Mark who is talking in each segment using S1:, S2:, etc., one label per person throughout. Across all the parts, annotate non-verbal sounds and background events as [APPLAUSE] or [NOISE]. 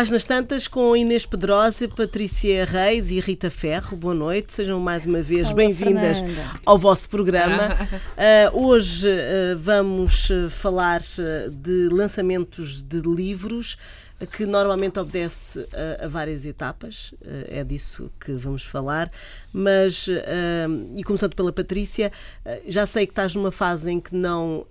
S1: Páginas Tantas com Inês Pedrosa, Patrícia Reis e Rita Ferro. Boa noite, sejam mais uma vez bem-vindas ao vosso programa. Uh, [LAUGHS] hoje uh, vamos falar de lançamentos de livros que normalmente obedece a, a várias etapas, é disso que vamos falar, mas, e começando pela Patrícia, já sei que estás numa fase em que não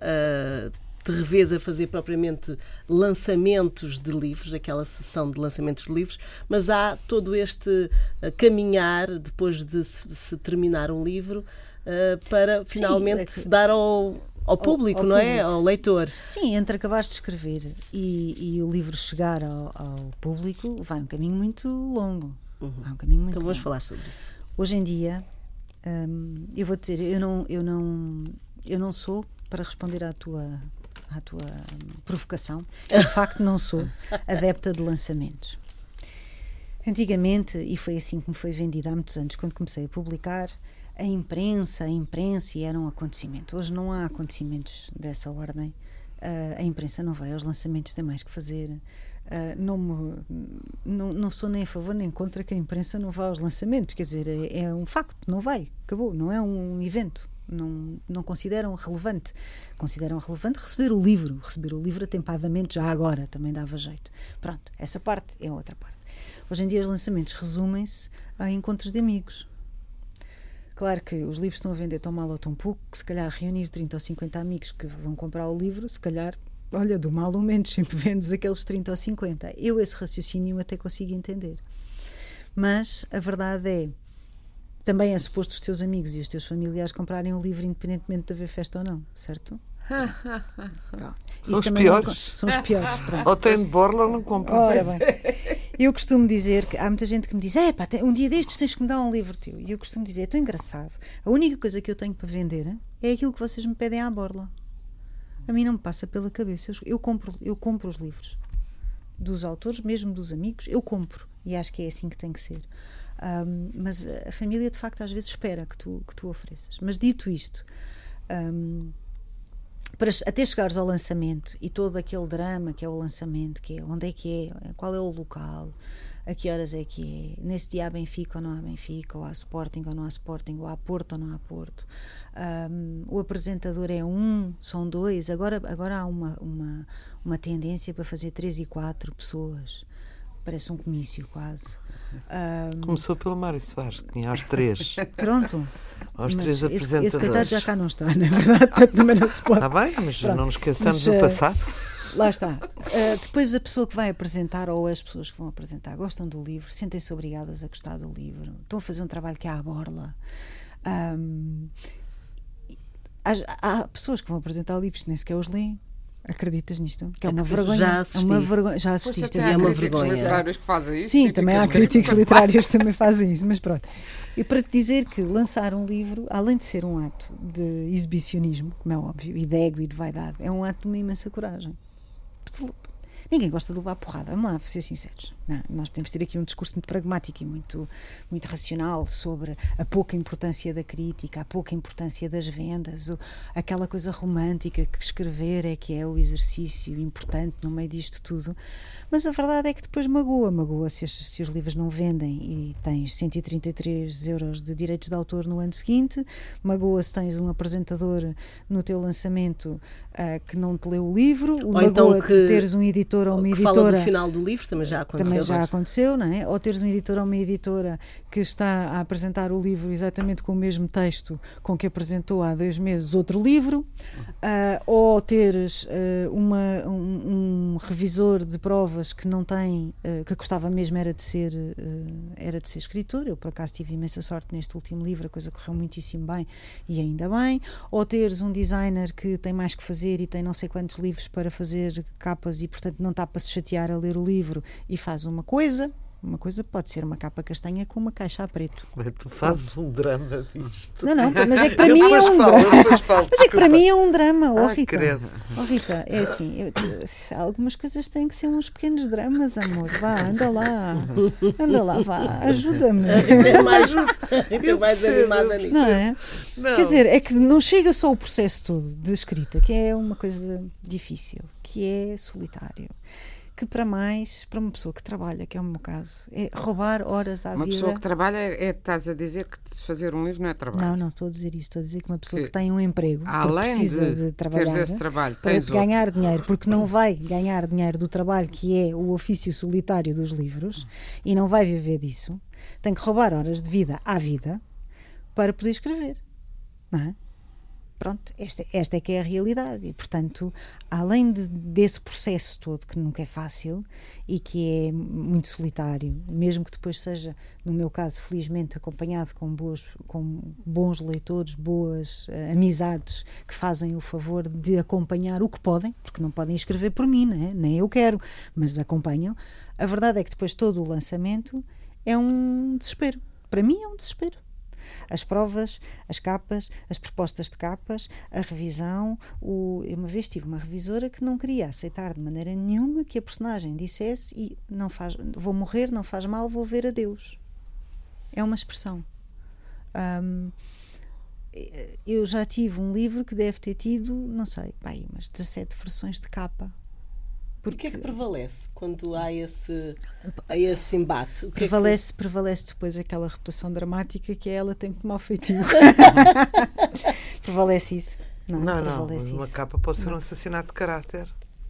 S1: te revês a fazer propriamente lançamentos de livros, aquela sessão de lançamentos de livros, mas há todo este eh, caminhar depois de se, terminar um livro uh, para finalmente Sim, é que... se dar ao, ao público, ao, ao não é? público. é? Ao leitor.
S2: Sim, entre acabar de escrever e, e o livro chegar ao, ao, público, vai um caminho muito longo. Uhum. Vai um caminho muito
S1: então vamos
S2: longo.
S1: falar sobre isso.
S2: Hoje em dia, hum, eu vou dizer, eu não, eu não, eu não sou para responder à tua à tua provocação. Eu, de facto, não sou adepta de lançamentos. Antigamente, e foi assim que me foi vendida há muitos anos, quando comecei a publicar, a imprensa, a imprensa era um acontecimento. Hoje não há acontecimentos dessa ordem. Uh, a imprensa não vai aos lançamentos, tem mais que fazer. Uh, não, me, não, não, sou nem a favor nem contra que a imprensa não vá aos lançamentos. Quer dizer, é, é um facto, não vai, acabou, não é um evento não, não consideram relevante. Consideram relevante receber o livro, receber o livro atempadamente já agora, também dava jeito. Pronto, essa parte é outra parte. Hoje em dia os lançamentos resumem-se a encontros de amigos. Claro que os livros estão a vender tão mal ou tão pouco que se calhar reunir 30 ou 50 amigos que vão comprar o livro, se calhar, olha, do mal ou menos, [LAUGHS] sempre vendes aqueles 30 ou 50. Eu esse raciocínio até consigo entender. Mas a verdade é também é suposto os teus amigos e os teus familiares comprarem o livro independentemente de haver festa ou não, certo? [LAUGHS]
S3: são os piores. Não,
S2: são os piores. Pronto.
S3: Ou tem de borla ou não compram. Ora bem.
S2: Eu costumo dizer que há muita gente que me diz: é pá, um dia destes tens que me dar um livro teu. E eu costumo dizer: é tão engraçado. A única coisa que eu tenho para vender é aquilo que vocês me pedem à borla. A mim não me passa pela cabeça. Eu, eu compro, eu compro os livros dos autores, mesmo dos amigos, eu compro. E acho que é assim que tem que ser. Um, mas a família, de facto, às vezes espera que tu, que tu ofereças. Mas dito isto, um, para, até chegares ao lançamento e todo aquele drama que é o lançamento, que é onde é que é, qual é o local, a que horas é que é, nesse dia há Benfica ou não há Benfica, ou há Sporting ou não há Sporting, ou há Porto ou não há Porto. Um, o apresentador é um, são dois, agora, agora há uma, uma, uma tendência para fazer três e quatro pessoas parece um comício quase.
S3: Um, Começou pelo Mário Soares, tinha aos três. [LAUGHS]
S2: Pronto.
S3: Aos três esse, apresentadores.
S2: Esse coitado já cá não está, na é verdade, [LAUGHS] portanto também não se pode.
S3: Está bem, mas Pronto. não nos esqueçamos mas, do passado.
S2: Lá está. Uh, depois a pessoa que vai apresentar ou as pessoas que vão apresentar gostam do livro, sentem-se obrigadas a gostar do livro, estão a fazer um trabalho que é à borla. Um, há, há, pessoas que vão apresentar livros que nem sequer os leem, Acreditas nisto? Que é uma vergonha.
S1: Já assisti.
S2: É uma vergonha. Já assististe.
S1: É uma vergonha.
S4: literários que fazem isso.
S2: Sim, também há críticos literários que também fazem isso, mas pronto. E para te dizer que lançar um livro, além de ser um ato de exibicionismo, como é óbvio, e de ego e de vaidade, é um ato de uma imensa coragem. Ninguém gosta de levar porrada, vamos lá, para ser sinceros. Não, nós podemos ter aqui um discurso muito pragmático e muito, muito racional sobre a pouca importância da crítica, a pouca importância das vendas, ou aquela coisa romântica que escrever é que é o exercício importante no meio disto tudo. Mas a verdade é que depois magoa, magoa se, se os livros não vendem e tens 133 euros de direitos de autor no ano seguinte, magoa se tens um apresentador no teu lançamento uh, que não te leu o livro, ou então que, teres um editor ou uma
S1: que
S2: editora.
S1: Fala do final do livro, também já aconteceu.
S2: Também já aconteceu, não é? Ou teres um editor ou uma editora que está a apresentar o livro exatamente com o mesmo texto com que apresentou há dois meses outro livro, uh, ou teres uh, uma, um, um revisor de provas que não uh, que gostava mesmo era de ser era de ser escritor. Eu por acaso tive imensa sorte neste último livro, a coisa correu muitíssimo bem e ainda bem. Ou teres um designer que tem mais que fazer e tem não sei quantos livros para fazer capas e portanto não está para se chatear a ler o livro e faz uma coisa uma coisa pode ser uma capa castanha com uma caixa a preto. [LAUGHS]
S3: Mas tu fazes um drama disto.
S2: Não, não, [LAUGHS] mas é que para mim é um falo, drama. Falo, mas é que para mim é um drama, oh, Rita. Oh, Rita, é assim, eu, algumas coisas têm que ser uns pequenos dramas, amor. Vá, anda lá. Anda lá, vá, ajuda-me.
S1: É mais, é mais animada nisso.
S2: Não é? Não. Quer dizer, é que não chega só o processo todo de escrita, que é uma coisa difícil, que é solitário que para mais, para uma pessoa que trabalha, que é o meu caso, é roubar horas à
S4: uma
S2: vida.
S4: Uma pessoa que trabalha, é, estás a dizer que fazer um livro não é trabalho.
S2: Não, não estou a dizer isso. Estou a dizer que uma pessoa que, que tem um emprego,
S4: além
S2: precisa
S4: de,
S2: de trabalhar
S4: esse trabalho,
S2: para ganhar outro. dinheiro, porque não vai ganhar dinheiro do trabalho que é o ofício solitário dos livros e não vai viver disso, tem que roubar horas de vida à vida para poder escrever. Não é? Pronto, esta, esta é que é a realidade. E, portanto, além de, desse processo todo, que nunca é fácil e que é muito solitário, mesmo que depois seja, no meu caso, felizmente acompanhado com, boas, com bons leitores, boas uh, amizades que fazem o favor de acompanhar o que podem, porque não podem escrever por mim, né? nem eu quero, mas acompanham. A verdade é que depois todo o lançamento é um desespero. Para mim é um desespero as provas, as capas, as propostas de capas, a revisão. O... Eu uma vez tive uma revisora que não queria aceitar de maneira nenhuma que a personagem dissesse e não faz, vou morrer, não faz mal, vou ver a Deus. É uma expressão. Um, eu já tive um livro que deve ter tido, não sei, bem, mas 17 versões de capa.
S1: Porque... O que é que prevalece quando há esse, há esse embate? O
S2: prevalece,
S1: é que...
S2: prevalece depois aquela reputação dramática que é ela tem mau feitio. [LAUGHS] prevalece isso. Não,
S3: não,
S2: não
S3: mas
S2: isso.
S3: uma capa pode ser não. um assassinato de caráter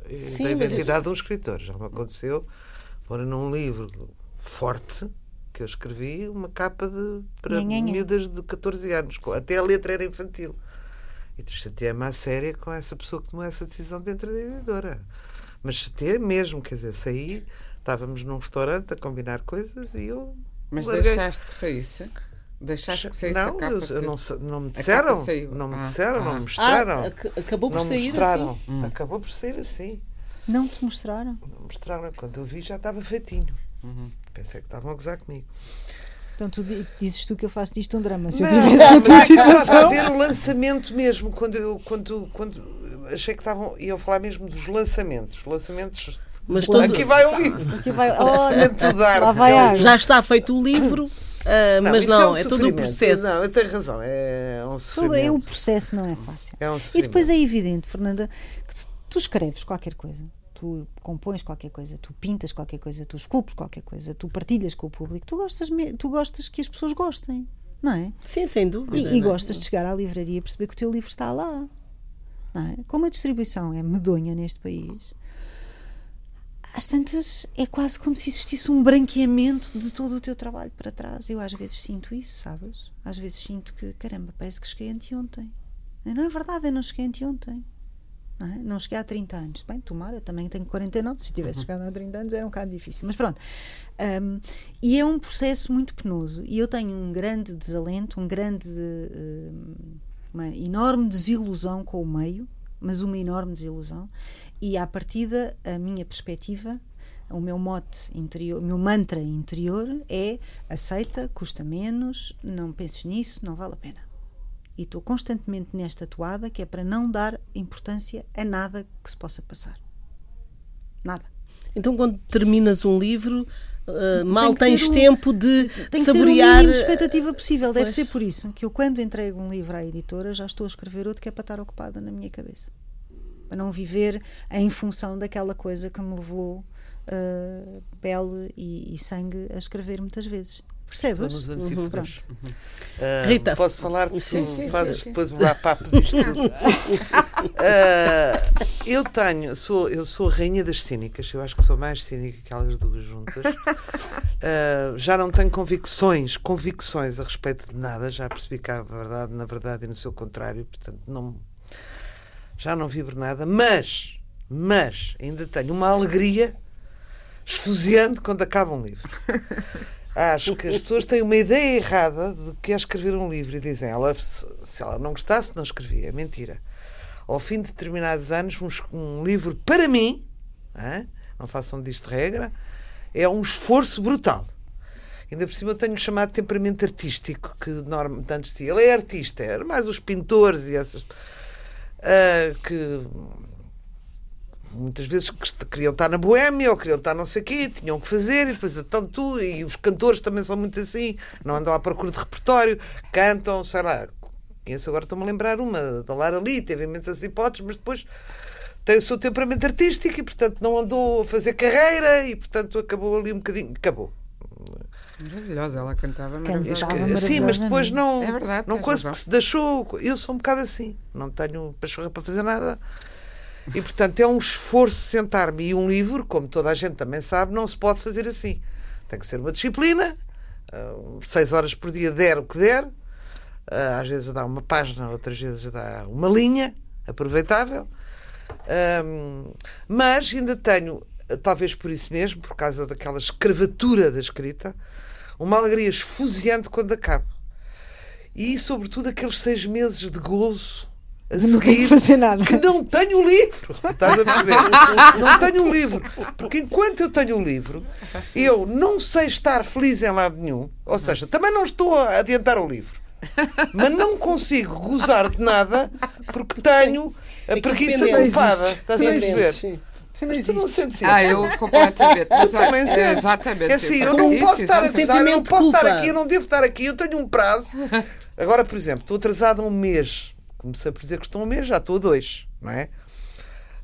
S3: Sim, da identidade mas... de um escritor. Já me aconteceu, fora num livro forte que eu escrevi, uma capa de, para miúdas de 14 anos, até a letra era infantil. E tu chateei-me à séria com essa pessoa que tomou essa decisão dentro da editora. Mas chateei mesmo, quer dizer, saí, estávamos num restaurante a combinar coisas e eu.
S4: Mas larguei. deixaste que saísse? Deixaste que saísse
S3: não,
S4: a capa?
S3: Eu, eu não, não me disseram. Não me ah, disseram, ah. não me mostraram.
S1: Ah, acabou por
S3: não
S1: sair
S3: mostraram.
S1: assim?
S3: Hum. Acabou por sair assim.
S2: Não te mostraram?
S3: Não mostraram. Quando eu vi já estava feitinho. Uhum. Pensei que estavam a gozar comigo.
S2: Então tu dizes tu que eu faço disto um drama. Se não, eu tivesse na tua situação.
S3: Estava a ver o lançamento mesmo, quando eu, quando, quando achei que estavam, iam falar mesmo dos lançamentos. Lançamentos. Mas todo... Aqui vai o livro.
S2: Aqui vai, olha,
S3: lá
S2: vai
S1: Já está feito o livro. Uh, não, mas não, é, um é todo o processo.
S3: Não, eu tenho razão, é um sofrimento. Todo
S2: é o processo, não é fácil.
S3: É um
S2: e depois é evidente, Fernanda, que tu, tu escreves qualquer coisa tu compões qualquer coisa, tu pintas qualquer coisa, tu esculpes qualquer coisa, tu partilhas com o público, tu gostas, tu gostas que as pessoas gostem, não é?
S1: Sim, sem dúvida.
S2: E, e é? gostas de chegar à livraria e perceber que o teu livro está lá. É? Como a distribuição é medonha neste país, às tantas é quase como se existisse um branqueamento de todo o teu trabalho para trás. Eu às vezes sinto isso, sabes? Às vezes sinto que, caramba, parece que cheguei anteontem. Não é verdade, eu não cheguei anteontem. Não, é? não cheguei há 30 anos. Bem, tomara, também tenho 49. Se tivesse uhum. [LAUGHS] chegado há 30 anos era um bocado difícil. Mas pronto. Um, e é um processo muito penoso. E eu tenho um grande desalento, um grande. Uh, uma enorme desilusão com o meio, mas uma enorme desilusão. E à partida, a minha perspectiva, o meu mote interior, o meu mantra interior é aceita, custa menos, não penses nisso, não vale a pena. E estou constantemente nesta toada que é para não dar importância a nada que se possa passar. Nada.
S1: Então, quando terminas um livro, uh, mal tens tempo de
S2: tem
S1: saborear.
S2: Tem que ter o expectativa possível. Deve pois. ser por isso que eu, quando entrego um livro à editora, já estou a escrever outro que é para estar ocupada na minha cabeça. Para não viver em função daquela coisa que me levou uh, pele e, e sangue a escrever muitas vezes. Percebes?
S3: Nos Uhum. Uh, Rita. Posso falar? Porque sim, fazes sim. depois o wrap-up disto tudo. uh, [LAUGHS] eu tenho, sou, eu sou a rainha das cínicas. Eu acho que sou mais cínica que elas duas juntas. Uh, já não tenho convicções, convicções a respeito de nada. Já percebi que há verdade na verdade e no seu contrário. Portanto, não, já não vibro nada. Mas, mas, ainda tenho uma alegria esfuziante quando acaba um livro. Acho que as pessoas têm uma ideia errada de que é escrever um livro e dizem ela, se ela não gostasse, não escrevia. É mentira. Ao fim de determinados anos, um, um livro para mim, hein, não façam disto regra, é um esforço brutal. Ainda por cima eu tenho chamado temperamento artístico, que norma, antes de ele é artista, era mais os pintores e essas. Uh, que muitas vezes queriam estar na Boémia ou queriam estar não sei o quê, tinham que fazer, e depois tu, e os cantores também são muito assim, não andam à procura de repertório, cantam, sei lá, conheço agora, estou-me a lembrar uma, da Lara Lee, teve imensas hipóteses, mas depois tem o seu temperamento artístico e, portanto, não andou a fazer carreira e, portanto, acabou ali um bocadinho. Acabou.
S4: Maravilhosa, ela cantava
S2: Cantava
S4: maravilhosa.
S3: Sim, mas depois não.
S4: É verdade,
S3: não coisa
S4: razão.
S3: porque se deixou. Eu sou um bocado assim. Não tenho pachorra para fazer nada. E, portanto, é um esforço sentar-me. E um livro, como toda a gente também sabe, não se pode fazer assim. Tem que ser uma disciplina. ah, seis horas por dia, der o que der. Ah, às vezes dá uma página, outras vezes dá uma linha aproveitável. Ahm, mas ainda tenho, talvez por isso mesmo, por causa daquela escravatura da escrita, uma alegria esfuziante quando acaba. E, sobretudo, aqueles seis meses de gozo a
S2: Não tenho
S3: seguir
S2: que fazer nada.
S3: que não tenho o livro. Estás a perceber? [LAUGHS] não tenho o livro. Porque enquanto eu tenho o livro, eu não sei estar feliz em lado nenhum. Ou seja, também não estou a adiantar o livro. Mas não consigo gozar de nada porque tenho a
S1: Aquilo
S3: preguiça culpada. Estás a perceber?
S1: sim.
S3: Mas tu não sentes isso?
S4: Ah, eu completamente. Mas,
S3: também
S4: é, exatamente.
S3: É assim, eu não
S4: isso,
S3: posso estar a
S4: exatamente.
S3: gozar, eu não posso estar aqui, eu não devo estar aqui, eu tenho um prazo. Agora, por exemplo, estou atrasado um mês. Comecei por dizer que estou a um mês, já estou a dois, não é?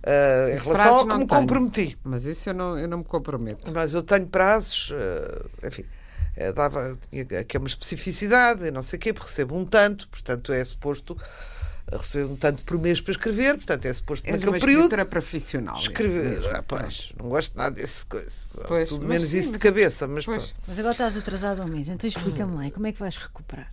S3: Ah, em relação ao que me
S4: tenho.
S3: comprometi.
S4: Mas isso eu não, eu não me comprometo.
S3: Mas eu tenho prazos, ah, enfim, eh, dava tinha aqui uma especificidade, e não sei o quê, porque recebo um tanto, portanto é suposto eh, receber um tanto por mês para escrever, portanto é suposto
S4: És
S3: naquele
S4: uma
S3: período.
S4: escritora profissional.
S3: Escrever,
S4: mesmo.
S3: ah, pois, não gosto nada desse coisa.
S4: Pois,
S3: Tudo menos
S4: sim,
S3: isso de cabeça, mas.
S2: Mas agora estás atrasado um mês, então explica-me lá, e como é que vais recuperar?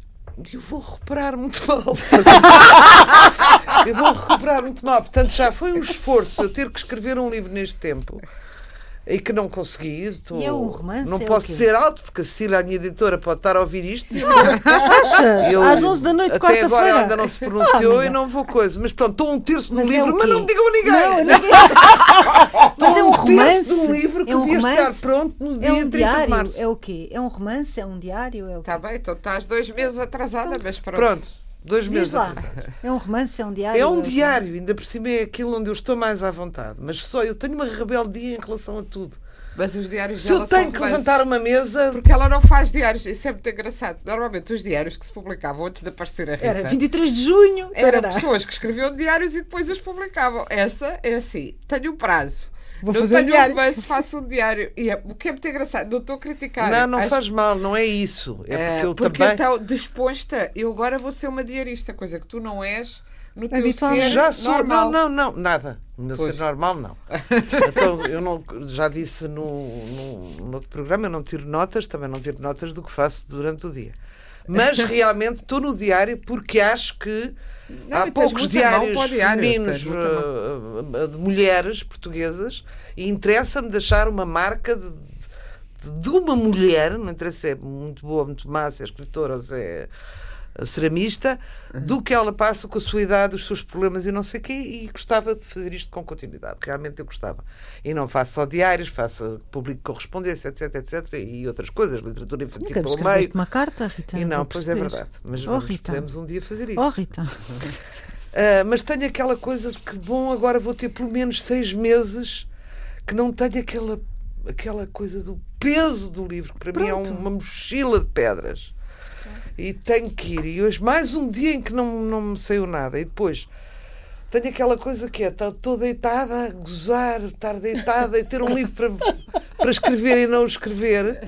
S3: Eu vou recuperar muito mal. [LAUGHS] eu vou recuperar muito mal. Portanto, já foi um esforço eu ter que escrever um livro neste tempo e que não consegui. Estou-
S2: E é um romance,
S3: Não
S2: é
S3: posso ser alto, porque a Cecília, a minha editora, pode estar a ouvir isto. e [LAUGHS]
S2: Achas?
S3: eu-
S2: Às 11 da noite,
S3: Até agora ela ainda não se pronunciou
S2: Ah,
S3: e não vou coisa. Mas pronto, estou um terço do
S2: é
S3: livro,
S2: o
S3: mas não digam a ninguém.
S2: Não, [LAUGHS] ninguém- Mas é um
S3: terço de
S2: romance.
S3: um livro que
S2: é um
S3: devia estar pronto no dia
S2: É um
S3: 30 de
S2: diário.
S3: março.
S2: É o quê? É um romance? É um diário? É?
S4: Está bem, então estás dois meses atrasada, mas pronto.
S3: Pronto, dois
S2: Diz
S3: meses
S2: lá.
S3: atrasados.
S2: É um romance? É um diário?
S3: É um
S2: o quê?
S3: diário, ainda por cima é aquilo onde eu estou mais à vontade. Mas só eu tenho uma rebeldia em relação a tudo.
S4: Mas os diários
S3: Se eu tenho que
S4: romances.
S3: levantar uma mesa.
S4: Porque ela não faz diários, isso é muito engraçado. Normalmente os diários que se publicavam antes de aparecer a Rita
S2: Era 23 de junho.
S4: eram pessoas que escreviam diários e depois os publicavam. Esta é assim: tenho um prazo.
S2: Vou
S4: não
S2: fazer um diário.
S4: um romance, faço um diário. E é, o que é muito engraçado, não estou a criticar.
S3: Não, não
S4: Acho-
S3: faz mal, não é isso. É
S4: é,
S3: porque eu
S4: porque
S3: também.
S4: então, disposta, eu agora vou ser uma diarista, coisa que tu não és no teu ser
S3: Já sou.
S4: normal.
S3: Não, não, não, nada. No meu
S4: Pois.
S3: ser normal, não. [LAUGHS] Então, eu não, já disse no, no, no outro programa, eu não tiro notas, também não tiro notas do que faço durante o dia. Mas realmente estou no diário porque acho que
S4: Não,
S3: há poucos diários
S4: diário,
S3: femininos uh, de mulheres portuguesas e interessa-me deixar uma marca de, de, uma mulher, não interessa se é muito boa, muito má, se é escritora ou se é ceramista, do que ela passa com a sua idade, os seus problemas e não sei o quê, e gostava de fazer isto com continuidade. Realmente eu gostava. E não faço só diários, faço público correspondência, etc, etc, e outras coisas, literatura infantil
S2: Nunca
S3: pelo meio.
S2: uma carta, Rita?
S3: E não, pois é verdade. Mas
S2: Oh,
S3: vamos,
S2: Rita.
S3: podemos um dia fazer isso.
S2: Oh, Rita. [LAUGHS] [LAUGHS]
S3: Ah, mas tenho aquela coisa de que, bom, agora vou ter pelo menos seis meses que não tenho aquela, aquela coisa do peso do livro, que para mim é
S2: Pronto.
S3: uma mochila de pedras. E tenho que ir. E hoje, mais um dia em que não, não me saiu nada. E depois, tenho aquela coisa que é, estou deitada a gozar, estar deitada e ter um livro para, para escrever e não o escrever.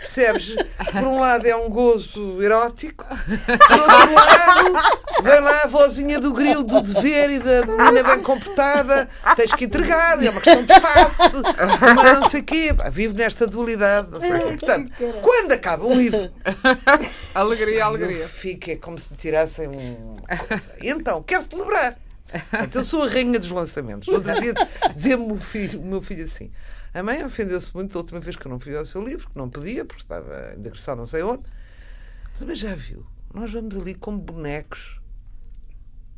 S3: Percebes? Por um lado é um gozo erótico, por outro lado, vem lá a vozinha do grilo do dever e da menina bem comportada, tens que entregar, é uma questão de face, mas não sei o quê. Vivo nesta dualidade, não sei o quê. Portanto, quando acaba um livro,
S4: Alegria, alegria.
S3: fico é como se me tirassem um. coisa. Então, quero celebrar. Então, eu sou a rainha dos lançamentos. Outro dia dizia-me o, filho, o meu filho assim: a mãe ofendeu-se muito da última vez que eu não fui ao seu livro, que não podia, porque estava em digressão não sei onde. Mas já viu, nós vamos ali como bonecos.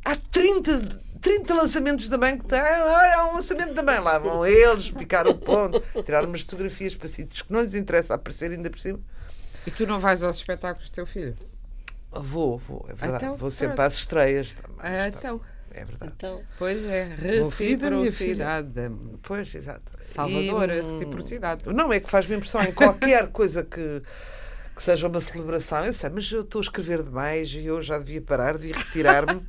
S3: Há 30, 30 lançamentos da mãe que está. Ah, há um lançamento da mãe. Lá vão eles picar o ponto, tirar umas fotografias para sítios que não lhes interessa aparecer ainda por cima.
S4: E tu não vais aos espetáculos do teu filho?
S3: Vou, vou, é verdade.
S4: Então,
S3: vou sempre
S4: pronto.
S3: às estreias também.
S4: Ah,
S3: está-
S4: então.
S3: É verdade.
S1: Então,
S4: Pois é, reciprocidade.
S3: Pois, exato.
S4: Salvadora,
S3: E, hum,
S4: reciprocidade.
S3: Não, é que faz-me impressão em qualquer [LAUGHS] coisa que, que seja uma celebração. Eu sei, mas eu estou a escrever demais e eu já devia parar, devia retirar-me.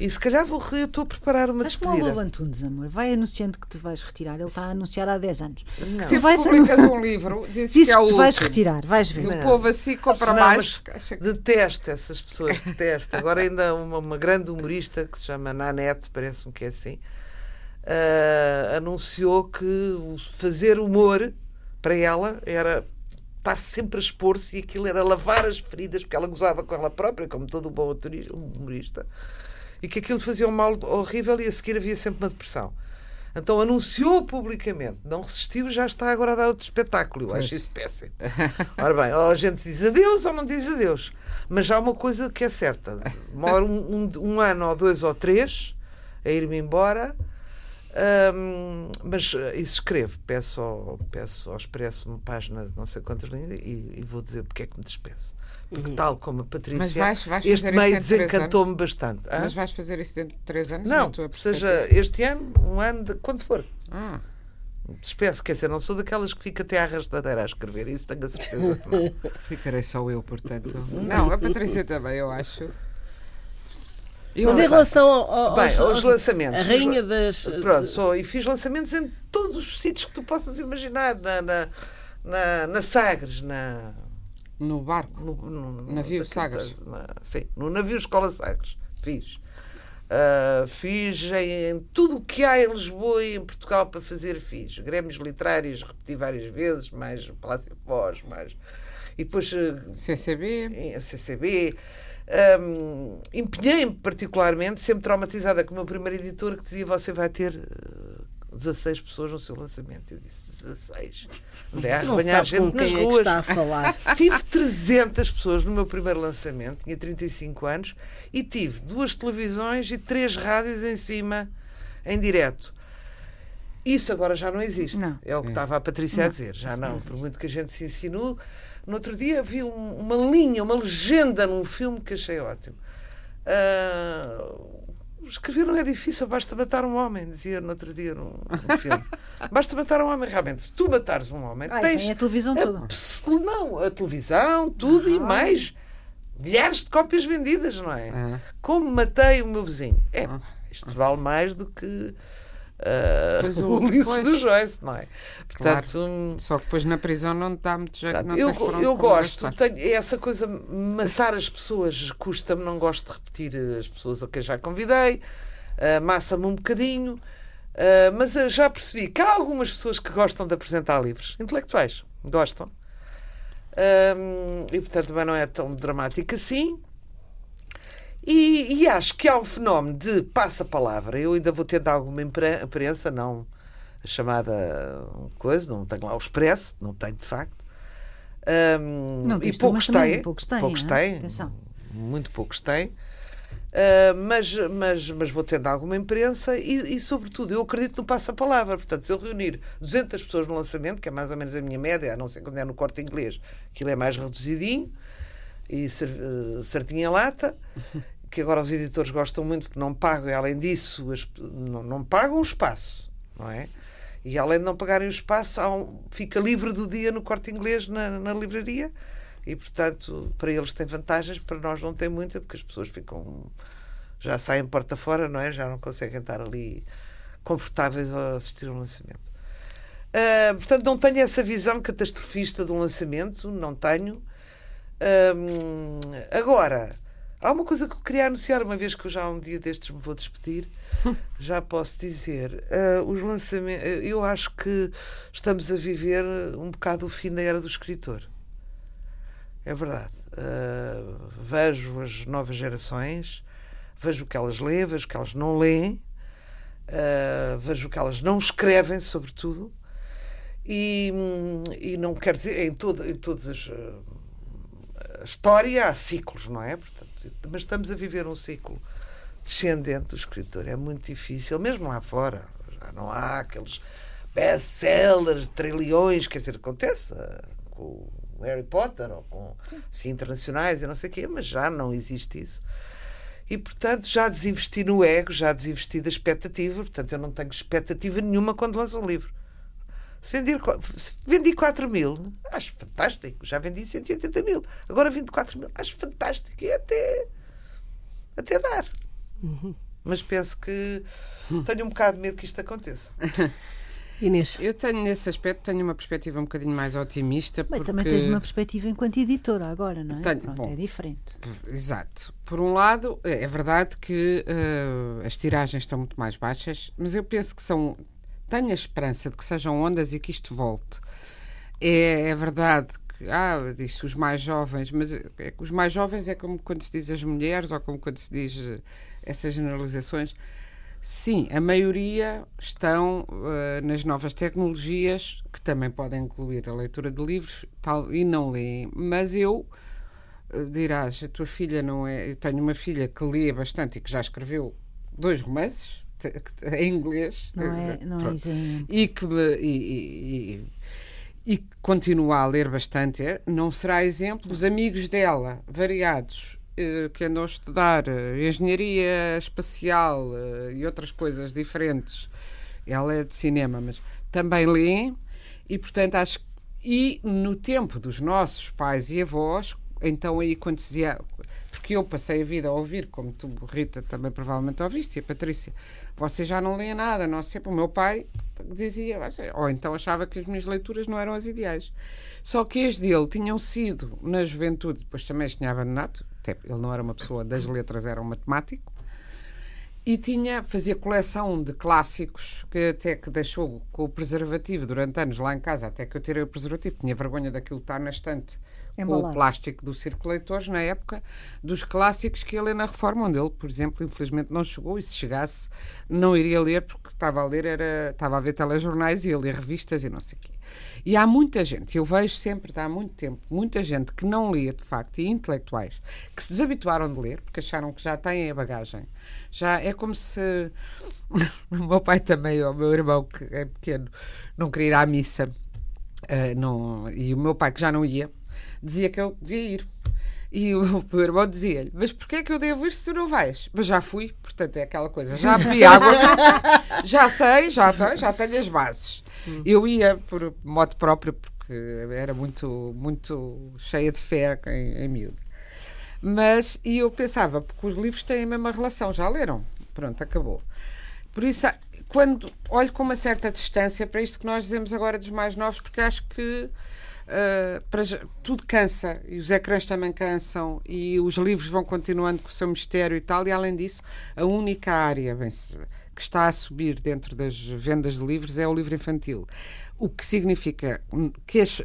S3: E se calhar vou, eu estou a preparar uma
S2: Mas como o
S3: despedida.
S2: Lobo Antunes, amor, vai anunciando que te vais retirar. Ele está a anunciar há 10 anos.
S3: Não.
S4: Se
S2: vais
S4: publicas um livro, [LAUGHS] dizes
S2: Diz
S4: que é
S2: que
S4: o
S2: te vais retirar, vais ver.
S4: E o povo assim compra
S3: Não,
S4: mais.
S3: mas Detesto essas pessoas, detesto. Agora ainda uma, uma grande humorista que se chama Nanette, parece-me que é assim, ah, anunciou que fazer humor para ela era estar sempre a expor-se e aquilo era lavar as feridas, porque ela gozava com ela própria, como todo bom humorista, e que aquilo fazia um mal horrível e a seguir havia sempre uma depressão. Então anunciou publicamente, não resistiu, já está agora a dar outro espetáculo. Eu acho isso péssimo. [LAUGHS] Ora bem, ou a gente diz adeus ou não diz adeus. Mas há uma coisa que é certa: demora um, um- um ano ou dois ou três a ir-me embora. hum, mas eh, isso escrevo, peço ao, peço ao Expresso uma página de não sei quantas linhas e, e vou dizer porque é que me despeço. Porque, tal como a Patrícia,
S4: Mas vais- vais
S3: este meio
S4: três
S3: desencantou-me bastante. Hã?
S4: Mas vais fazer isso dentro de 3 anos?
S3: Não,
S4: tua
S3: seja este ano, um ano, de, quando for.
S4: Ah,
S3: Despeço, quer dizer, não sou daquelas que fica até à rastadeira a escrever, isso tenho a certeza que não. [LAUGHS]
S4: ficarei só eu, portanto. Não, a Patrícia também, eu acho. Eu
S1: Mas em relação ao, ao-
S3: Bem,
S1: aos,
S3: aos
S1: aos-
S3: lançamentos.
S1: A rainha das.
S3: Pronto, só, e fiz lançamentos em todos os sítios que tu possas imaginar, na, na, na, na Sagres, na,
S4: No barco.
S3: no, no-
S4: Navio
S3: daquele-
S4: Sagres.
S3: na- sim, no navio Escola Sagres. Fiz. Ah, fiz em, em tudo o que há em Lisboa e em Portugal para fazer, fiz. Grêmios literários, repeti várias vezes, mais Palácio Foz, mais. E depois eh,
S4: CCB.
S3: em CCB. Hum, Empenhei-me particularmente, sempre traumatizada com o meu primeiro editor, que dizia: Você vai ter eh, 16 pessoas no seu lançamento. Eu disse: 16. Andei a
S1: Não
S3: arrebanhar
S1: sabe com
S3: gente nas
S1: é que
S3: ruas.
S1: está a falar. [LAUGHS]
S3: Tive 300 pessoas no meu primeiro lançamento, tinha 35 anos, e tive duas televisões e três rádios em cima, em direto. Isso agora já não existe.
S2: Não.
S3: É o que estava a Patrícia a
S2: Não,
S3: dizer. Já
S2: isso
S3: não,
S2: não
S3: por muito que a gente se insinue. No outro dia vi um- uma linha, uma legenda num filme que achei ótimo. Ah, escrever não é difícil, basta matar um homem, dizia no outro dia num, num filme. [LAUGHS] Basta matar um homem, realmente. Se tu matares um homem,
S2: Ai,
S3: tens
S2: tem a televisão toda.
S3: Abso- Não, a televisão, tudo e mais. Milhares de cópias vendidas, não é?
S4: Ah.
S3: Como matei o meu vizinho. É, isto vale mais do que ah,
S4: Pois [LAUGHS] o-
S3: o
S4: pois.
S3: do Joyce, não é? Portanto, hum,
S4: Só que depois na prisão não dá muito jeito.
S3: portanto,
S4: não
S3: eu,
S4: onde
S3: eu gosto, tenho, essa coisa, maçar as pessoas custa-me, não gosto de repetir as pessoas a quem já convidei, ah, massa-me um bocadinho, ah, mas eu já percebi que há algumas pessoas que gostam de apresentar livros, intelectuais, gostam. Hum, e portanto também não é tão dramático assim. E, e acho que há um fenómeno de passa-palavra. Eu ainda vou tendo alguma impre- imprensa, não a chamada coisa, não tenho lá o expresso, não tenho de facto. Hum,
S2: Não
S3: e poucos têm,
S2: poucos têm,
S3: poucos
S2: hein?
S3: têm,
S2: Atenção.
S3: muito poucos têm. Uh, mas, mas, mas vou tendo alguma imprensa e, e, sobretudo, eu acredito no passa-palavra. Portanto, se eu reunir 200 pessoas no lançamento, que é mais ou menos a minha média, a não ser quando é no corte inglês, aquilo é mais reduzidinho e uh, certinho em lata, que agora os editores gostam muito porque não pagam, e além disso, não, não pagam o espaço, não é? E além de não pagarem o espaço, um- fica livre do dia no corte inglês na, na livraria. E, portanto, para eles tem vantagens, para nós não tem muita, porque as pessoas ficam. já saem porta fora, não é? Já não conseguem estar ali confortáveis a assistir ao lançamento. Ah, portanto, não tenho essa visão catastrofista do lançamento, não tenho. Agora, há uma coisa que eu queria anunciar, uma vez que eu já um dia destes me vou despedir, [LAUGHS] já posso dizer. ah, os lançamentos, eu acho que estamos a viver um bocado o fim da era do escritor. É verdade. Ah, vejo as novas gerações, vejo o que elas leem, vejo o que elas não leem, ah, vejo o que elas não escrevem, sobretudo. E, hum, e não quer dizer, em, toda, em todas as. A história há ciclos, não é? Portanto, mas estamos a viver um ciclo descendente do escritor. É muito difícil, mesmo lá fora. Já não há aqueles best-sellers, trilhões, quer dizer, acontece ah, com o Harry Potter ou com sim, internacionais e não sei o quê, mas já não existe isso. E, portanto, já desinvesti no ego, já desinvesti da expectativa, portanto, eu não tenho expectativa nenhuma quando lanço um livro. Se, vender, qu- se vendi 4 mil, acho fantástico. Já vendi 180 mil. Agora 24 mil, acho fantástico. E até, até dar. mas penso que tenho um bocado de medo que isto aconteça. [LAUGHS]
S1: Inês.
S4: Eu tenho, nesse aspecto, tenho uma perspectiva um bocadinho mais otimista.
S2: Bem,
S4: porque...
S2: também tens uma perspectiva enquanto editora agora, não é?
S4: Tenho,
S2: Pronto,
S4: bom,
S2: é diferente.
S4: Exato. Por um lado, é verdade que uh, as tiragens estão muito mais baixas, mas eu penso que são. Tenho a esperança de que sejam ondas e que isto volte. É, é verdade que, ah, disse os mais jovens, mas é, os mais jovens é como quando se diz as mulheres ou como quando se diz uh, essas generalizações Sim, a maioria estão uh, nas novas tecnologias, que também podem incluir a leitura de livros tal, e não leem. Mas eu, uh, dirás, a tua filha não é. Eu tenho uma filha que lê bastante e que já escreveu dois romances em inglês.
S2: Não é, não é
S4: e que me, e, e, e, e continua a ler bastante. Não será exemplo. Os amigos dela, variados, eh, que andam a estudar eh, engenharia espacial eh, e outras coisas diferentes, ela é de cinema, mas também lê, e portanto acho e no tempo dos nossos pais e avós, então aí quando dizia, porque eu passei a vida a ouvir, como tu, Rita, também provavelmente ouviste, e a Patrícia, você já não lê nada, não sei, o meu pai dizia, ou então achava que as minhas leituras não eram as ideais. Só que as dele tinham sido, na juventude, depois também as tinha abandonado, até ele não era uma pessoa das letras, era um matemático, e tinha, fazia coleção de clássicos que até que deixou com o preservativo durante anos lá em casa, até que eu tirei o preservativo, tinha vergonha daquilo estar na estante com o plástico do circuladores na época dos clássicos que ia ler na reforma, onde ele, por exemplo, infelizmente não chegou e se chegasse não iria ler porque estava a ler, era, estava a ver telejornais e ia ler revistas e não sei o quê. E há muita gente, eu vejo sempre, há muito tempo, muita gente que não lê de facto, e intelectuais, que se desabituaram de ler, porque acharam que já têm a bagagem. Já é como se. [LAUGHS] o meu pai também, o meu irmão, que é pequeno, não queria ir à missa, uh, não, e o meu pai, que já não ia, dizia que eu devia ir. E o [LAUGHS] meu irmão dizia-lhe: Mas porquê é que eu devo ir se tu não vais? Mas já fui, portanto é aquela coisa. Já bebi [LAUGHS] água, já sei, já, já tenho as bases. Hum. Eu ia por modo próprio, porque era muito, muito cheia de fé em, em miúdo. Mas, e eu pensava, porque os livros têm a mesma relação, já leram? Pronto, acabou. Por isso, quando olho com uma certa distância para isto que nós dizemos agora dos mais novos, porque acho que uh, para, tudo cansa e os ecrãs também cansam e os livros vão continuando com o seu mistério e tal, e além disso, a única área, bem, que está a subir dentro das vendas de livros é o livro infantil. O que significa que as,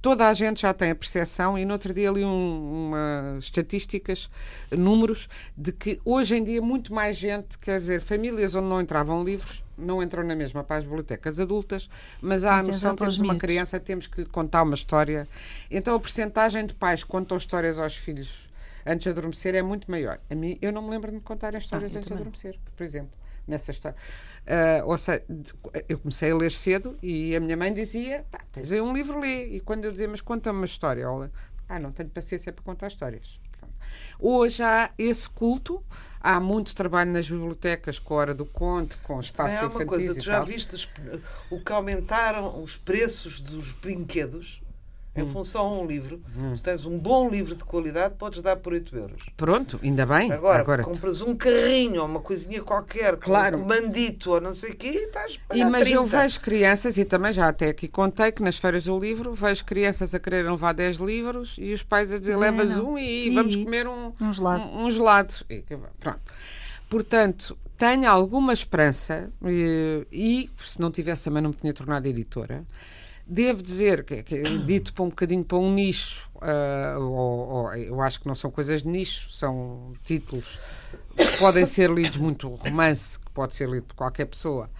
S4: toda a gente já tem a percepção, e no outro dia li um, uma estatísticas, números, de que hoje em dia muito mais gente, quer dizer, famílias onde não entravam livros, não entram na mesma para as bibliotecas adultas, mas há a noção que temos uma criança, temos que lhe contar uma história. Então a percentagem de pais que contam histórias aos filhos antes de adormecer é muito maior. A mim, eu não me lembro de me contarem histórias ah, antes também. de adormecer, por exemplo nessa história. Uh, ou seja, eu comecei a ler cedo e a minha mãe dizia: tens aí um livro, lê. E quando eu dizia, mas conta-me uma história, ela, ah, não tenho paciência para contar histórias. Hoje há esse culto, há muito trabalho nas bibliotecas com a hora do conto, com espaço
S3: é uma coisa, tu já viste o que aumentaram os preços dos brinquedos? Em hum. função a um livro, hum. se tens um bom livro de qualidade, podes dar por 8 euros.
S4: Pronto, ainda bem.
S3: Agora, Agora compras um carrinho ou uma coisinha qualquer, claro. um comandito ou não sei o quê, e estás
S4: a e, Mas 30. eu vejo crianças, e também já até aqui contei que nas feiras do livro, vejo crianças a querer levar 10 livros e os pais a dizer: levas um e, e, vamos comer um, um gelado. Um, um gelado. E, pronto. Portanto, tenho alguma esperança e, e se não tivesse também não me tinha tornado editora Devo dizer que, que dito para um bocadinho para um nicho, uh, ou, ou, eu acho que não são coisas de nicho, são títulos que podem ser lidos muito romance, que pode ser lido por qualquer pessoa,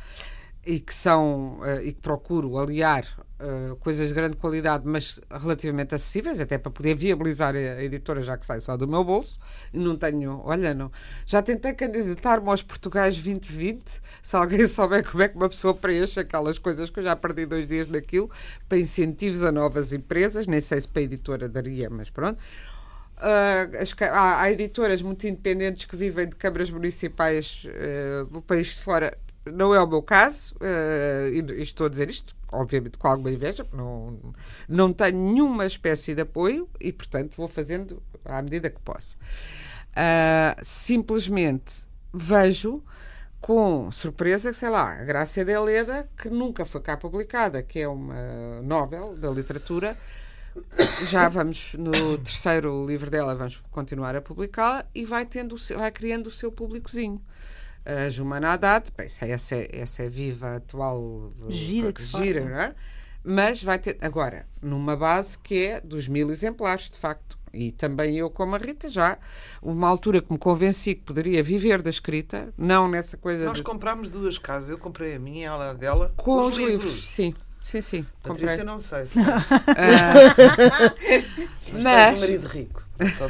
S4: e que são uh, e que procuro aliar uh, coisas de grande qualidade, mas relativamente acessíveis, até para poder viabilizar a, editora, já que sai só do meu bolso. E não tenho, olha, não. Já tentei candidatar-me aos Portugais 2020, se alguém [LAUGHS] souber como é que uma pessoa preenche aquelas coisas que eu já perdi dois dias naquilo, para incentivos a novas empresas, nem sei se para a editora daria, mas pronto. Uh, as, há, há, editoras muito independentes que vivem de câmaras municipais uh, do país de fora. Não é o meu caso, uh, e, estou a dizer isto obviamente com alguma inveja, não, não tenho nenhuma espécie de apoio e, portanto, vou fazendo à medida que posso. Uh, simplesmente vejo com surpresa, sei lá, a Grácia de Leda, que nunca foi cá publicada, que é uma novel da literatura, já vamos no terceiro livro dela, vamos continuar a publicá-la e vai, tendo, vai criando o seu públicozinho. A Jumana Haddad, bem, essa, é, essa é viva, atual.
S2: Gira que se
S4: gira, não é? Mas vai ter, agora, numa base que é dos mil exemplares, de facto. E também eu, como a Rita, já uma altura que me convenci que poderia viver da escrita, não nessa coisa.
S3: Nós
S4: de...
S3: comprámos duas casas, eu comprei a minha e ela a dela.
S4: Com os, os livros. livros. Sim. Sim, sim.
S3: Patrícia, não sei. Se [LAUGHS]
S4: mas, mas...
S3: um marido rico.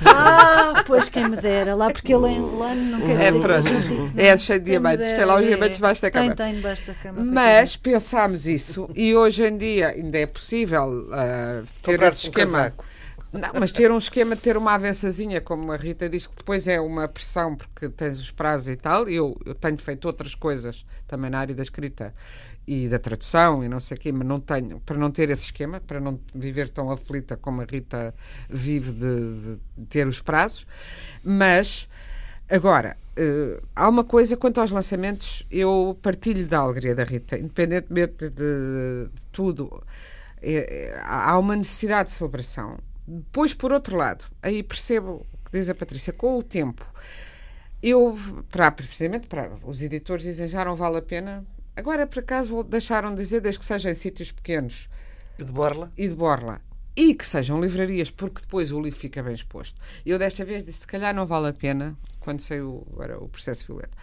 S2: Ah, pois quem me dera, lá porque ele é angolano, não quer
S4: é,
S2: dizer
S4: que seja rico. É cheio de diamantes, tem lá os diamantes debaixo da cama.
S2: Tem, tem debaixo da cama.
S4: Mas pensámos isso e hoje em dia ainda é possível uh, ter esse esquema. Um não, mas ter um esquema de ter uma avançazinha, como a Rita disse, que depois é uma pressão porque tens os prazos e tal. Eu, eu tenho feito outras coisas também na área da escrita e da tradução e não sei o quê, mas não tenho, para não ter esse esquema, para não viver tão aflita como a Rita vive de, de ter os prazos. Mas, agora, uh, há uma coisa quanto aos lançamentos, eu partilho da alegria da Rita, independentemente de, de tudo, é, é, há uma necessidade de celebração. Depois, por outro lado, aí percebo o que diz a Patrícia, com o tempo. Eu, para, precisamente para os editores dizem já não vale a pena Agora, por acaso, deixaram de dizer, desde que sejam em sítios pequenos.
S3: E de borla?
S4: E de borla. E que sejam livrarias, porque depois o livro fica bem exposto. Eu, desta vez, disse: se calhar não vale a pena, quando saiu agora, o processo violeta.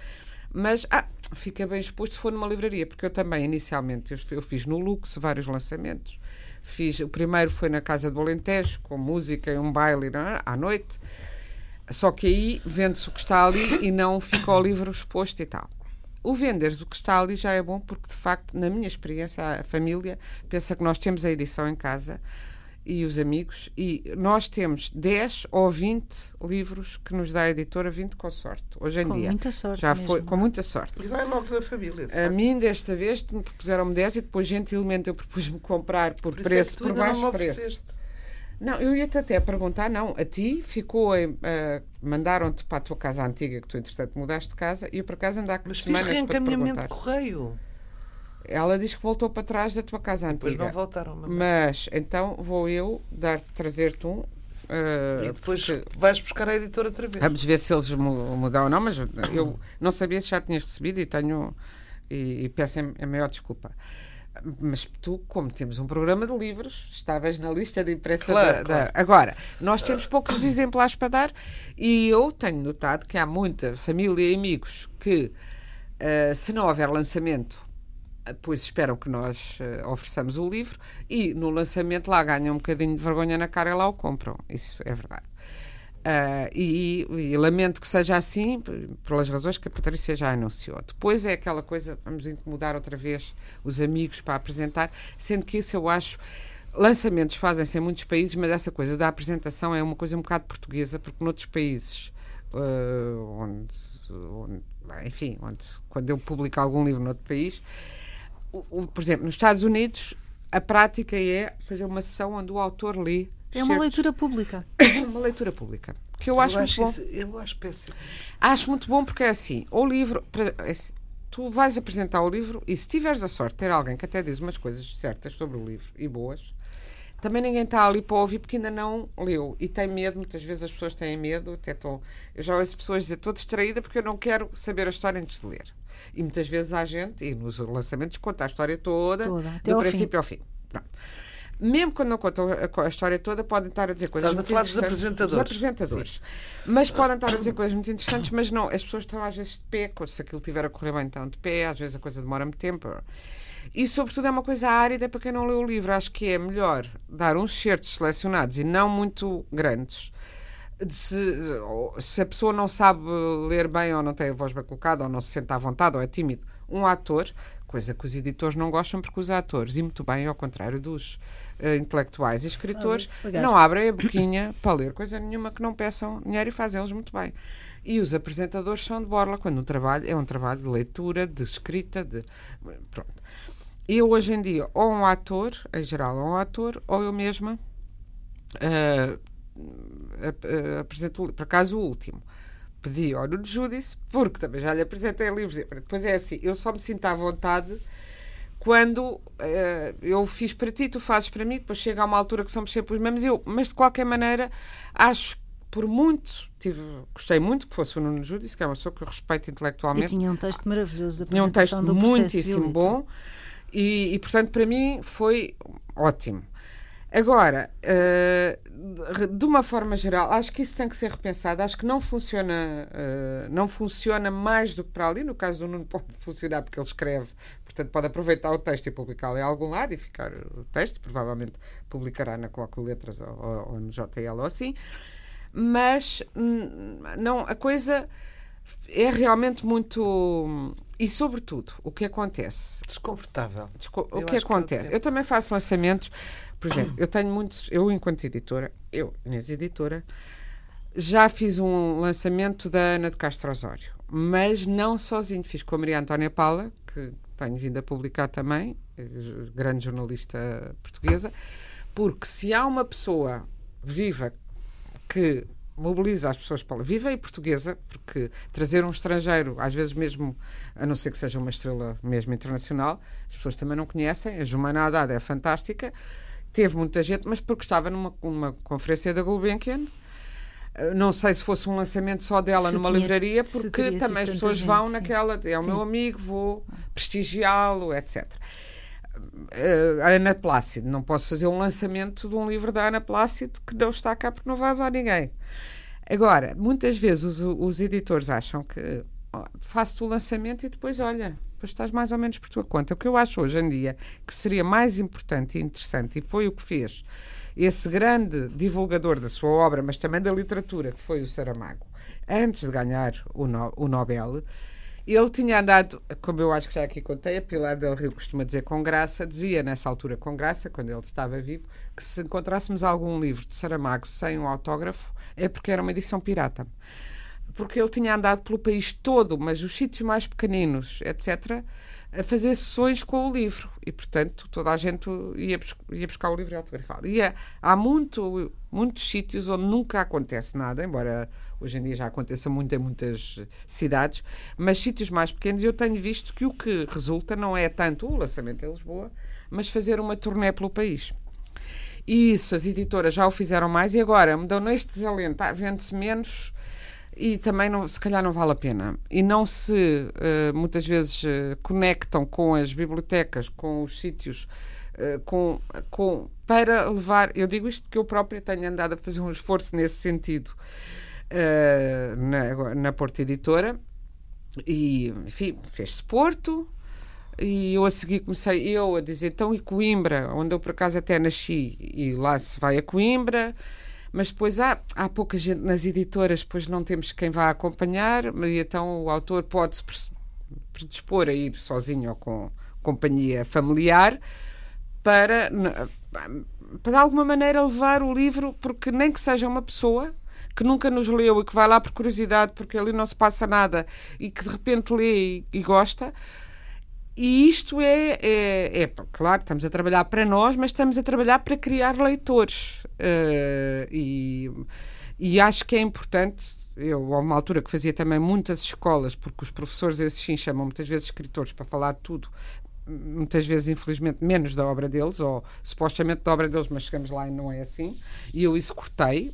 S4: Mas ah, fica bem exposto se for numa livraria, porque eu também, inicialmente, eu, eu fiz no Lux vários lançamentos. Fiz, o primeiro foi na Casa do Alentejo, com música e um baile é? à noite. Só que aí vende-se o que está ali e não fica o livro exposto e tal. O vender do que está ali já é bom porque, de facto, na minha experiência, a família pensa que nós temos a edição em casa e os amigos, e nós temos 10 ou 20 livros que nos dá a editora, 20 com sorte, hoje em
S2: com
S4: dia.
S2: Com muita sorte.
S4: Já
S2: mesmo.
S4: foi, com muita sorte.
S3: E vai logo da família.
S4: A mim, desta vez, propuseram-me 10 e depois, gentilmente, eu propus-me comprar por, por preço, é por baixo preço. Não, eu ia-te até perguntar, não, a ti ficou, uh, mandaram-te para a tua casa antiga, que tu entretanto mudaste de casa, e eu por acaso andar com
S3: Mas
S4: semanas
S3: fiz reencaminhamento de correio.
S4: Ela diz que voltou para trás da tua casa
S3: depois
S4: antiga.
S3: não voltaram. Mamãe.
S4: Mas, então, vou eu dar trazer-te um. Uh,
S3: e depois porque... vais buscar a editora outra vez.
S4: Vamos ver se eles mudam ou não, mas eu não sabia se já tinhas recebido e tenho. E, e peço a maior desculpa. Mas tu, como temos um programa de livros, estavas na lista de imprensa
S3: claro,
S4: da,
S3: claro.
S4: da, Agora, nós temos poucos exemplares para dar e eu tenho notado que há muita família e amigos que, uh, se não houver lançamento, pois esperam que nós uh, ofereçamos o livro e no lançamento lá ganham um bocadinho de vergonha na cara e lá o compram. Isso é verdade. Uh, e, e, lamento que seja assim, pelas razões que a Patrícia já anunciou. Depois é aquela coisa, vamos incomodar outra vez os amigos para apresentar, sendo que isso eu acho. Lançamentos fazem-se em muitos países, mas essa coisa da apresentação é uma coisa um bocado portuguesa, porque noutros países, uh, onde, onde, enfim, onde, quando eu publico algum livro noutro país, o, o, por exemplo, nos Estados Unidos, a prática é fazer uma sessão onde o autor lê
S2: é uma leitura pública. [COUGHS]
S4: uma leitura pública. Que eu, eu acho,
S3: acho
S4: muito
S3: isso,
S4: bom.
S3: eu acho péssimo.
S4: Acho muito bom porque é assim, o livro. É assim, tu vais apresentar o livro e se tiveres a sorte de ter alguém que até diz umas coisas certas sobre o livro e boas, também ninguém está ali para ouvir porque ainda não leu e tem medo. Muitas vezes as pessoas têm medo, até estão. Eu já ouço pessoas dizer: estou distraída porque eu não quero saber a história antes de ler. E muitas vezes há gente, e nos lançamentos, conta a história toda,
S2: toda
S4: do princípio fim. ao fim. Mesmo quando não contam a, a, história toda, podem estar a dizer coisas
S3: Estás
S4: muito
S3: a falar dos apresentadores.
S4: Dos apresentadores. Sim. Mas podem estar a dizer coisas muito interessantes, mas não. As pessoas estão às vezes de pé, se aquilo tiver a correr bem, então de pé, às vezes a coisa demora muito tempo. E, sobretudo, é uma coisa árida para quem não leu o livro. Acho que é melhor dar uns certos selecionados e não muito grandes. Se, se a pessoa não sabe ler bem ou não tem a voz bem colocada ou não se sente à vontade ou é tímido, um ator, coisa que os editores não gostam porque os atores, e muito bem ao contrário dos uh, intelectuais e escritores, não abrem a boquinha para ler coisa nenhuma que não peçam dinheiro e fazem eles muito bem. E os apresentadores são de borla, quando o trabalho é um trabalho de leitura, de escrita, de. Pronto. Eu, hoje em dia, ou um ator, em geral, ou um ator, ou eu mesma uh, apresento, por acaso, o último pedi ao Nuno Judice, porque também já lhe apresentei livros. Depois é assim, eu só me sinto à vontade quando uh, eu fiz para ti, tu fazes para mim, depois chega a uma altura que somos sempre os mesmos. Eu, mas de qualquer maneira, acho que por muito, tive, gostei muito que fosse o Nuno Judice, que é uma pessoa que eu respeito intelectualmente.
S2: E tinha um texto maravilhoso da
S4: Tinha um texto muitíssimo bom e, e, portanto, para mim foi ótimo. Agora, uh, de uma forma geral, acho que isso tem que ser repensado. Acho que não funciona, uh, não funciona mais do que para ali. No caso do Nuno [LAUGHS] pode funcionar porque ele escreve, portanto pode aproveitar o texto e publicá-lo em algum lado e ficar o texto. Provavelmente publicará na Coloco Letras ou, ou, ou no JL ou assim mas hum, não, a coisa é realmente muito. E, sobretudo, o que acontece?
S3: Desconfortável.
S4: Desco o que acontece? Que eu, eu também faço lançamentos. Por exemplo, eu tenho muitos. Eu, enquanto editora, eu, Inês Editora, já fiz um lançamento da Ana de Castro Osório, mas não sozinho. Fiz com a Maria Antónia Paula, que tenho vindo a publicar também, grande jornalista portuguesa, porque se há uma pessoa viva que mobiliza as pessoas para viva e portuguesa, porque trazer um estrangeiro, às vezes mesmo, a não ser que seja uma estrela mesmo internacional, as pessoas também não conhecem. A Jumana Haddad é fantástica, teve muita gente, mas porque estava numa, numa conferência da Gulbenkian. Eh, não sei se fosse um lançamento só dela se numa tinha, livraria, porque também as pessoas gente, vão sim. naquela. É o sim. meu amigo, vou prestigiá-lo, etc. A Ana Plácido, não posso fazer um lançamento de um livro da Ana Plácido que não está cá porque não vai levar ninguém. Agora, muitas vezes os, os editores acham que faço-te o lançamento e depois, olha, depois estás mais ou menos por tua conta. O que eu acho hoje em dia que seria mais importante e interessante, e foi o que fez esse grande divulgador da sua obra, mas também da literatura, que foi o Saramago, antes de ganhar o, no, o Nobel, ele tinha andado, como eu acho que já aqui contei, a Pilar Del Rio costuma dizer com graça, dizia nessa altura com graça, quando ele estava vivo, que se encontrássemos algum livro de Saramago sem um autógrafo, é porque era uma edição pirata. Porque ele tinha andado pelo país todo, mas os sítios mais pequeninos, etc., a fazer sessões com o livro. E, portanto, toda a gente ia, ia buscar o livro e autografá-lo. E há muito, muitos sítios onde nunca acontece nada, embora hoje em dia já aconteça muito em muitas cidades, mas sítios mais pequenos eu tenho visto que o que resulta não é tanto o lançamento em Lisboa, mas fazer uma turnê pelo país. E isso as editoras já o fizeram mais e agora dão neste desalento, ah, vende-se menos e também não, se calhar não vale a pena. E não se uh, muitas vezes uh, conectam com as bibliotecas, com os sítios, uh, com, com, para levar. Eu digo isto porque eu própria tenho andado a fazer um esforço nesse sentido na, na Porta Editora. E, enfim, fez-se Porto, e eu a seguir comecei eu a dizer, então e Coimbra, onde eu por acaso até nasci, e lá se vai a Coimbra, mas depois há, há pouca gente nas editoras, depois não temos quem vá acompanhar, e então o autor pode-se predispor a ir sozinho ou com companhia familiar para, para de alguma maneira levar o livro, porque nem que seja uma pessoa que nunca nos leu e que vai lá por curiosidade porque ali não se passa nada e que de repente lê e, e gosta, e isto é, é, é, claro, estamos a trabalhar para nós, mas estamos a trabalhar para criar leitores. Uh, e, e acho que é importante. Eu, há uma altura que fazia também muitas escolas, porque os professores, esses sim, chamam muitas vezes escritores para falar de tudo, muitas vezes, infelizmente, menos da obra deles, ou supostamente da obra deles, mas chegamos lá e não é assim. E eu isso cortei,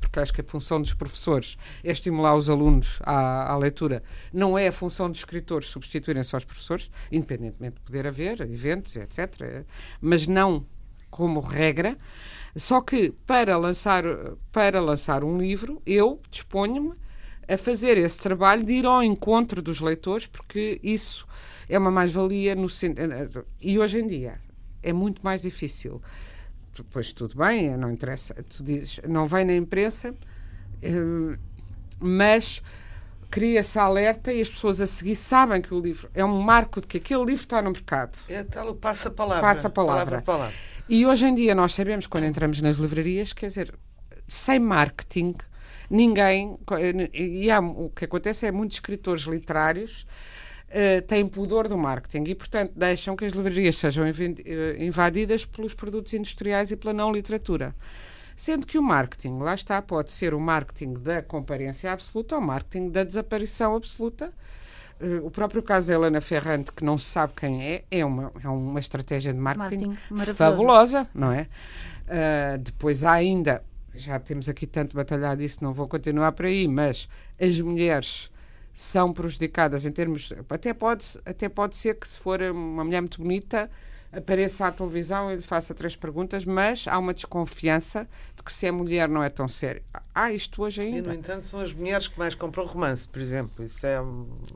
S4: porque acho que a função dos professores é estimular os alunos à, à leitura. Não é a função dos escritores substituírem-se aos professores, independentemente de poder haver eventos, etc. Mas não como regra. Só que para lançar, para lançar um livro, eu disponho-me a fazer esse trabalho de ir ao encontro dos leitores, porque isso é uma mais-valia no e hoje em dia é muito mais difícil depois tudo bem, não interessa, tu dizes, não vem na imprensa, hum, mas cria-se alerta e as pessoas a seguir sabem que o livro é um marco de que aquele livro está no mercado.
S3: É tal passa a palavra.
S4: Passa a palavra. palavra, palavra. E hoje em dia nós sabemos, quando entramos nas livrarias, quer dizer, sem marketing, ninguém. E há, o que acontece é muitos escritores literários uh, têm pudor do marketing e, portanto, deixam que as livrarias sejam eh, invadidas pelos produtos industriais e pela não literatura. Sendo que o marketing, lá está, pode ser o marketing da comparência absoluta ou o marketing da desaparição absoluta. Uh, o próprio caso da Helena Ferrante, que não se sabe quem é, é uma, é uma estratégia de marketing, marketing fabulosa, não é? Uh, depois há ainda, já temos aqui tanto batalhado isso, não vou continuar por aí, mas as mulheres são prejudicadas em termos. Até pode, até pode ser que, se for uma mulher muito bonita, apareça à televisão e lhe faça três perguntas, mas há uma desconfiança de que se é mulher não é tão sério. Há isto hoje ainda.
S3: E, no entanto, são as mulheres que mais compram romance, por exemplo. Isso é...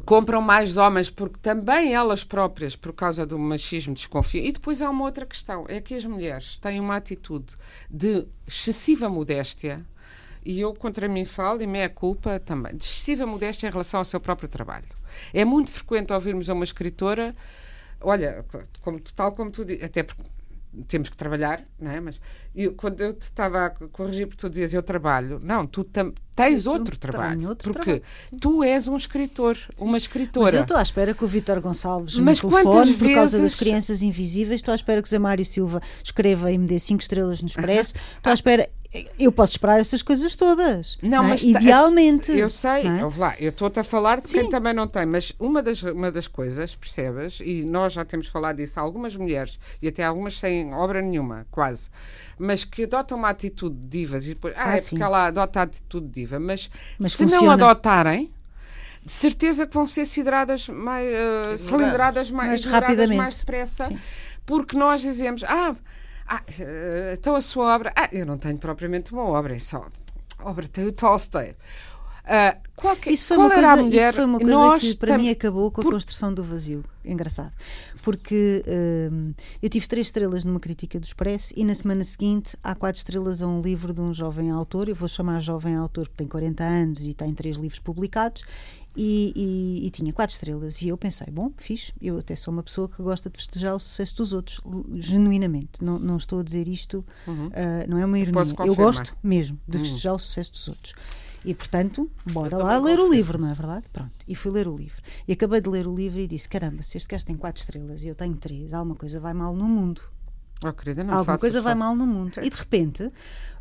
S4: Compram mais homens, porque também elas próprias, por causa do machismo, desconfiam. E depois há uma outra questão: é que as mulheres têm uma atitude de excessiva modéstia. E eu contra mim falo, e meia culpa também, de excessiva modéstia em relação ao seu próprio trabalho. É muito frequente ouvirmos a uma escritora olha, como, tal como tu até porque temos que trabalhar, não é? Mas eu, quando eu te estava a corrigir porque tu dizias eu trabalho, não, tu tens outro trabalho. Outro porque trabalho. tu és um escritor, uma escritora. Mas
S2: eu estou à espera que o Vítor Gonçalves Mas me telefone por causa das crianças invisíveis, estou à espera que o Zé Mário Silva escreva e me dê 5 estrelas no Expresso, [LAUGHS] estou à espera eu posso esperar essas coisas todas. Não, não é? mas idealmente.
S4: Eu sei, é? lá, eu estou-te a falar de Sim. quem também não tem, mas uma das, uma das coisas, percebes, e nós já temos falado disso, algumas mulheres, e até algumas sem obra nenhuma, quase, mas que adotam uma atitude de divas e depois, ah, ah é porque ela adota a atitude de diva, mas, mas se funciona. não adotarem, de certeza que vão ser sideradas mais, uh, cilindradas mais, mais rapidamente, mais depressa, Sim. porque nós dizemos, ah ah, eh, então a sua obra. Ah, eu não tenho propriamente uma obra, é só obra do Tolstói. Uh, qualquer,
S2: isso foi uma coisa, mulher, isso foi uma coisa que para mim acabou com a por... construção do vazio. Engraçado. Porque uh, eu tive três estrelas numa crítica do Expresso e na semana seguinte há quatro estrelas a um livro de um jovem autor. Eu vou chamar jovem autor porque tem 40 anos e tem três livros publicados. E, e, e, tinha quatro estrelas. E eu pensei, bom, fiz, eu até sou uma pessoa que gosta de festejar o sucesso dos outros, genuinamente. Não, não estou a dizer isto, uhum. uh, não é uma ironia. Eu gosto mesmo de uhum. festejar uhum. o sucesso dos outros. E portanto, bora lá ler confio. o livro, não é verdade? Pronto. E fui ler o livro. E acabei de ler o livro e disse: caramba, se este gajo tem quatro estrelas e eu tenho três, alguma coisa vai mal no mundo.
S4: Oh, querida, não
S2: Alguma coisa vai mal no mundo. E de repente,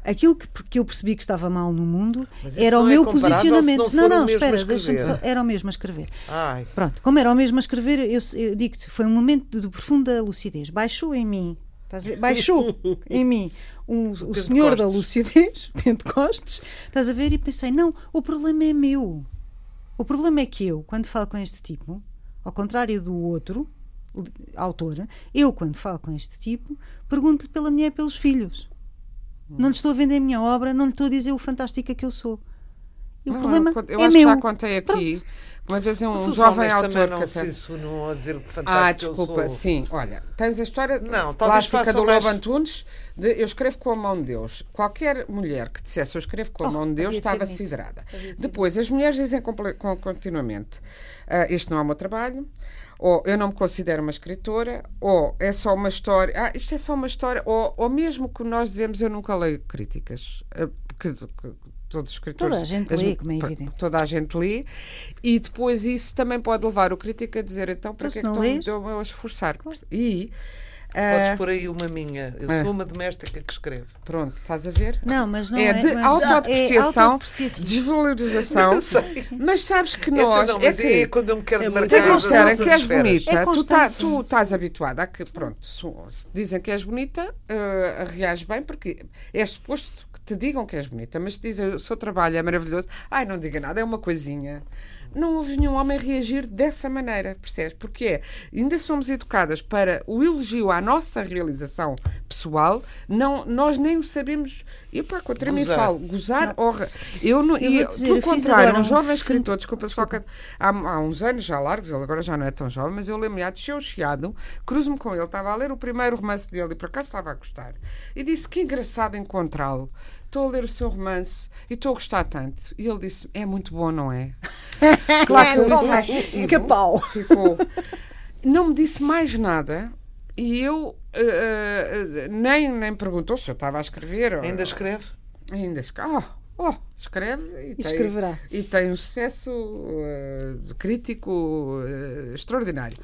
S2: aquilo que, que eu percebi que estava mal no mundo era o meu é posicionamento. Não, não, espera, deixa-me só. Era o mesmo a escrever. Ai. Pronto, como era o mesmo a escrever, eu, eu digo-te, foi um momento de profunda lucidez. Baixou em mim Baixou [LAUGHS] em mim um, o, o senhor da lucidez, [LAUGHS] Pentecostes, estás a ver? E pensei: não, o problema é meu. O problema é que eu, quando falo com este tipo, ao contrário do outro autor, eu, quando falo com este tipo, pergunto-lhe pela mulher e pelos filhos. Hum. Não lhe estou a vender a minha obra, não lhe estou a dizer o fantástica que eu sou. E o não, problema eu é acho
S4: meu.
S2: que
S4: já contei aqui. Pronto. Uma vez um Mas jovem autor
S3: também não se insinuam a dizer o fantástico
S4: Ah, desculpa, sim. Olha, tens a história não, clássica do Lobo Antunes de Eu escrevo com a mão de Deus. Qualquer mulher que dissesse Eu escrevo com a oh, mão de Deus estava siderada. Depois, as mulheres dizem continuamente uh, Este não é o meu trabalho ou eu não me considero uma escritora, ou é só uma história, ah, isto é só uma história, ou, ou mesmo que nós dizemos eu nunca leio críticas, ah, que, que, todos os escritores.
S2: Toda a gente lê, como é evidente.
S4: Toda a gente lê. E depois isso também pode levar o crítico a dizer então para então, que é que estou a esforçar? Claro. E
S3: Podes uh, pôr aí uma minha. Eu sou uh, uma doméstica que escreve.
S4: Pronto, estás a ver?
S2: Não, mas não
S4: é.
S2: É
S4: de
S2: mas
S4: autodepreciação, é desvalorização. [LAUGHS] Mas sabes que nós.
S3: Não,
S4: é, que,
S3: é quando eu me quero é marcar.
S4: que és bonita. É tu, tá, tu estás habituada a que, pronto, se dizem que és bonita, uh, reages bem, porque é suposto te digam que és bonita, mas te dizem o seu trabalho é maravilhoso, ai, não diga nada, é uma coisinha. Não houve nenhum homem reagir dessa maneira, percebes? Porque é, ainda somos educadas para o elogio à nossa realização pessoal, não, nós nem o sabemos. Eu, pá, contra mim falo, gozar, honra. Eu não. Eu e, dizer, pelo contrário, um jovem escritor, desculpa, só que há, há uns anos já largos, ele agora já não é tão jovem, mas eu lembro-me, desceu o chiado, cruzo-me com ele, estava a ler o primeiro romance dele e por acaso estava a gostar, e disse que engraçado encontrá-lo estou a ler o seu romance e estou a gostar tanto. E ele disse, é muito bom, não é? [LAUGHS]
S2: claro que eu disse, que pau.
S4: Ficou. Não me disse mais nada e eu uh, uh, nem, nem perguntou se eu estava a escrever.
S3: Ainda escreve?
S4: Ainda escreve. Oh, oh, escreve
S2: e, e tem, escreverá.
S4: E tem um sucesso uh, crítico extraordinário.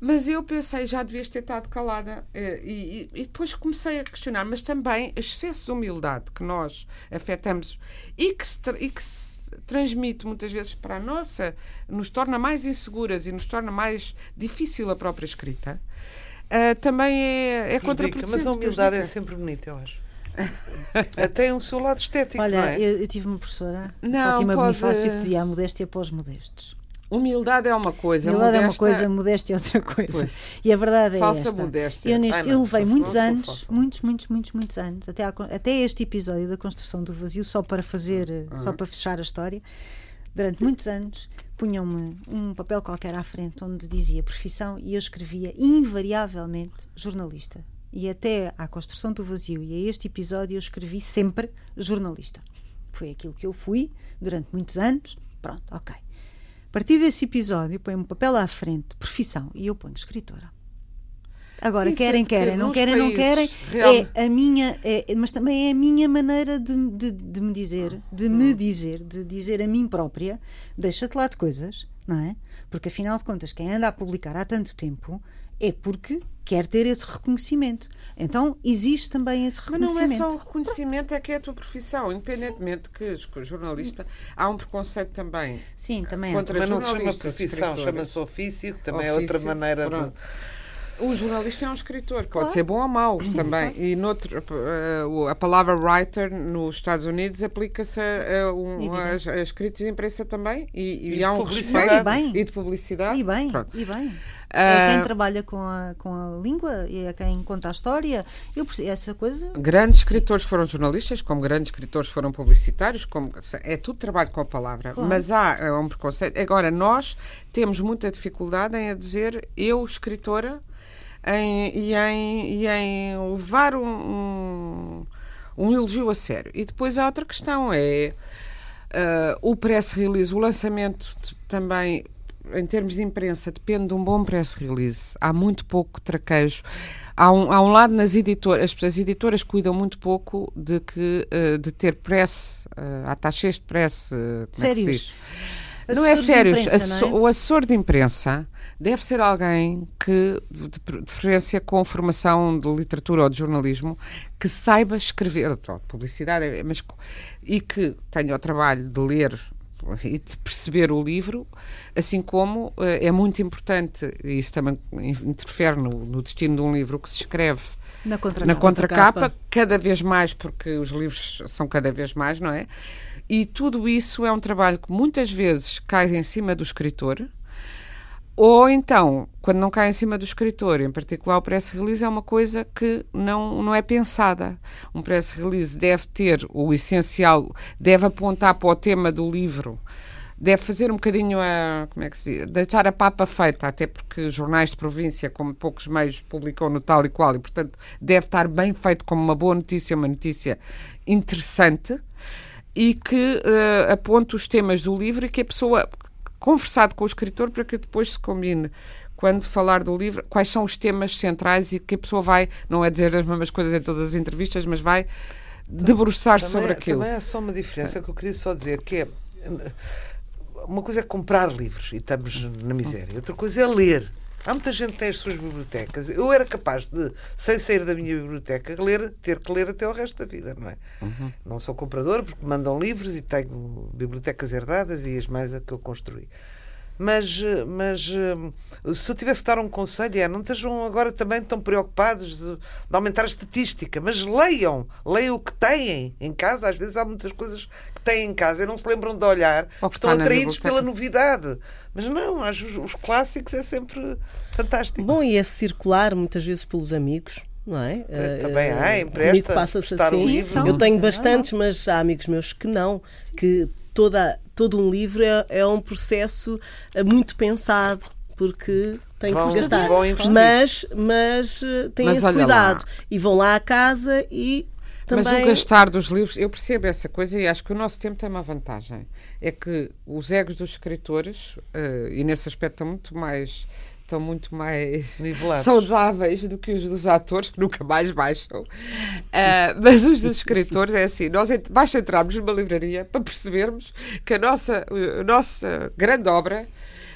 S4: Mas eu pensei, já devias ter estado calada. Eh, e, e, e, depois comecei a questionar, mas também excesso de humildade que nós afetamos e que se, e que se transmite muitas vezes para a nossa, nos torna mais inseguras e nos torna mais difícil a própria escrita, uh, também é, é contraproducente.
S3: Mas a humildade é sempre bonita, eu acho. [LAUGHS] Até um seu lado estético,
S2: Olha,
S3: não é?
S2: eu, eu tive uma professora, não, Fátima pode... Bonifácio, que dizia a modéstia após modestos.
S4: Humildade é uma coisa,
S2: Humildade
S4: modesta...
S2: é uma coisa, modéstia é outra coisa. Pois. E a verdade
S4: Falsa
S2: é esta.
S4: modéstia.
S2: Eu, neste, Ai, eu levei muitos anos, muitos, muitos, muitos, muitos anos, até, até este episódio da construção do vazio, só para fazer, uhum. só para fechar a história, durante muitos anos punham-me um papel qualquer à frente onde dizia profissão e eu escrevia invariavelmente jornalista. E até à construção do vazio e a este episódio eu escrevi sempre jornalista. Foi aquilo que eu fui durante muitos anos. Pronto, ok. A partir desse episódio, põe um papel à frente, profissão, e eu ponho escritora. Agora, Sim, querem, querem, não querem, não querem. É a minha, é, mas também é a minha maneira de, de, de me dizer, de me hum. dizer, de dizer a mim própria, deixa-te lá de coisas, não é? Porque afinal de contas, quem anda a publicar há tanto tempo é porque quer ter esse reconhecimento. Então existe também esse reconhecimento.
S4: Mas não é só o reconhecimento, é que é a tua profissão. Independentemente que o jornalista há um preconceito também.
S2: Sim, também
S3: contra é. Mas não se chama profissão, chama-se ofício, que também ofício, é outra maneira
S4: pronto. de. O jornalista é um escritor, claro. pode ser bom ou mau também. E noutro, eh, a palavra writer nos Estados Unidos aplica-se a, a, um, a, a, escritos de imprensa também. E, e, e há um respeito.
S2: E, bem.
S4: e de publicidade.
S2: E bem, Pronto. e bem. É quem ah, trabalha com a, com a língua e é quem conta a história. Eu essa coisa.
S4: Grandes escritores foram jornalistas, como grandes escritores foram publicitários, como é tudo trabalho com a palavra. Claro. Mas há é um preconceito. Agora, nós temos muita dificuldade em a dizer eu, escritora, em, e, em, e em levar um, um, um elogio a sério. E depois há outra questão, é uh, o press release, o lançamento também em termos de imprensa, depende de um bom press release. Há muito pouco traquejo. Há um, há um lado nas editoras, as, as editoras cuidam muito pouco de, que, uh, de ter press, uh, atachês de press. Uh,
S2: Sérios?
S4: É não é sério. É? O assessor de imprensa deve ser alguém que, de preferência com formação de literatura ou de jornalismo, que saiba escrever, publicidade, mas, e que tenha o trabalho de ler e de perceber o livro, assim como uh, é muito importante, e isso também interfere no, no, destino de um livro, que se escreve
S2: na contracapa,
S4: na contracapa, cada vez mais, porque os livros são cada vez mais, não é? E tudo isso é um trabalho que muitas vezes cai em cima do escritor, ou então, quando não cai em cima do escritor, em particular o press release, é uma coisa que não, não é pensada. Um press release deve ter o essencial, deve apontar para o tema do livro, deve fazer um bocadinho a. Como é que se diz? Deixar a papa feita, até porque jornais de província, como poucos meios, publicam no tal e qual, e portanto deve estar bem feito como uma boa notícia, uma notícia interessante e que uh, aponte os temas do livro e que a pessoa conversado com o escritor para que depois se combine quando falar do livro, quais são os temas centrais e que a pessoa vai, não é dizer as mesmas coisas em todas as entrevistas, mas vai debruçar-se sobre aquilo.
S3: Também há só uma diferença que eu queria só dizer, que é uma coisa é comprar livros e estamos na miséria, outra coisa é ler. Há muita gente que tem as suas bibliotecas. Eu era capaz de, sem sair da minha biblioteca, ler, ter que ler até o resto da vida, não é? Uhum. Não sou comprador porque mandam livros e tenho bibliotecas herdadas e as mais a que eu construí. Mas, mas eh, se eu tivesse que dar um conselho, é não estejam agora também tão preocupados de, de, aumentar a estatística, mas leiam, leiam o que têm em casa. Às vezes há muitas coisas que têm em casa e não se lembram de olhar, porque estão atraídos pela novidade. Mas não, os, os clássicos é sempre fantástico.
S1: Bom, e esse circular muitas vezes pelos amigos não é?
S3: Também há, empresta,
S1: passa-se assim. Livro. Eu tenho bastantes, mas há amigos meus que não, que toda, todo um livro é, é um processo eh, muito pensado, porque tem que se gastar. Mas, mas eh, têm mas esse cuidado. Lá. E vão lá à casa e também...
S4: Mas o gastar dos livros, eu percebo essa coisa e acho que o nosso tempo tem uma vantagem. É que os egos dos escritores, uh, e nesse aspecto estão muito mais estão muito mais
S3: Nivelados.
S4: saudáveis do que os dos atores, que nunca mais baixam. Uh, mas os dos escritores é assim: nós basta entrarmos numa livraria para percebermos que a nossa, a nossa grande obra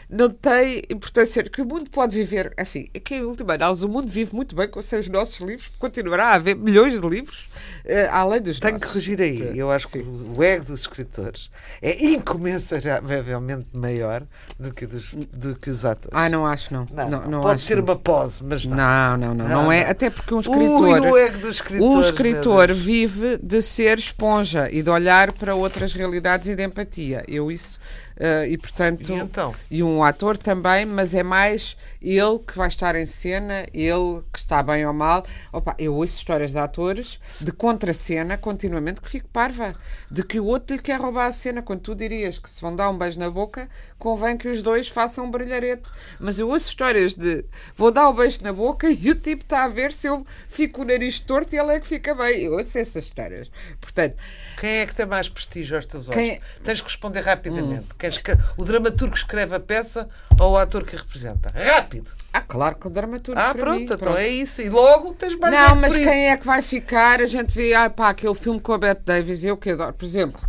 S4: não tem importância, que o mundo pode viver, enfim, é que em última análise o mundo vive muito bem com os seus nossos livros, continuará a haver milhões de livros, uh, além dos
S3: Tenho
S4: nossos.
S3: que corrigir aí, eu acho Sim. que o ego dos escritores é incomensuravelmente maior do que, dos, do que os atores.
S4: Ah, não acho, não. não, não, não
S3: pode ser uma pose, mas não.
S4: Não, não, não, não, é, até porque um escritor,
S3: Ui, o ego dos escritores,
S4: um escritor vive de ser esponja e de olhar para outras realidades e de empatia. Eu isso Uh, e portanto
S3: e, então?
S4: e um ator também mas é mais ele que vai estar em cena ele que está bem ou mal. Opa, eu ouço histórias de atores de contra-cena continuamente que fico parva de que o outro lhe quer roubar a cena quando tu dirias que se vão dar um beijo na boca convém que os dois façam um brilhareto mas eu ouço histórias de vou dar o um beijo na boca [LAUGHS] e o tipo está a ver se eu fico o nariz torto e ele é que fica bem. Eu ouço essas histórias. Portanto
S3: quem é que tem mais prestígio aos teus olhos? Quem... Tens que responder rapidamente. Hum. Queres que o dramaturgo escreve a peça ou o ator que a representa? Rápido!
S4: Ah, claro que o dramaturgo.
S3: Ah, pronto, mim, então pronto. é isso. E logo tens mais
S4: Não, mas quem isso. é que vai ficar? A gente vê, ah, pá, aquele filme com a Bette Davis, eu que adoro, por exemplo.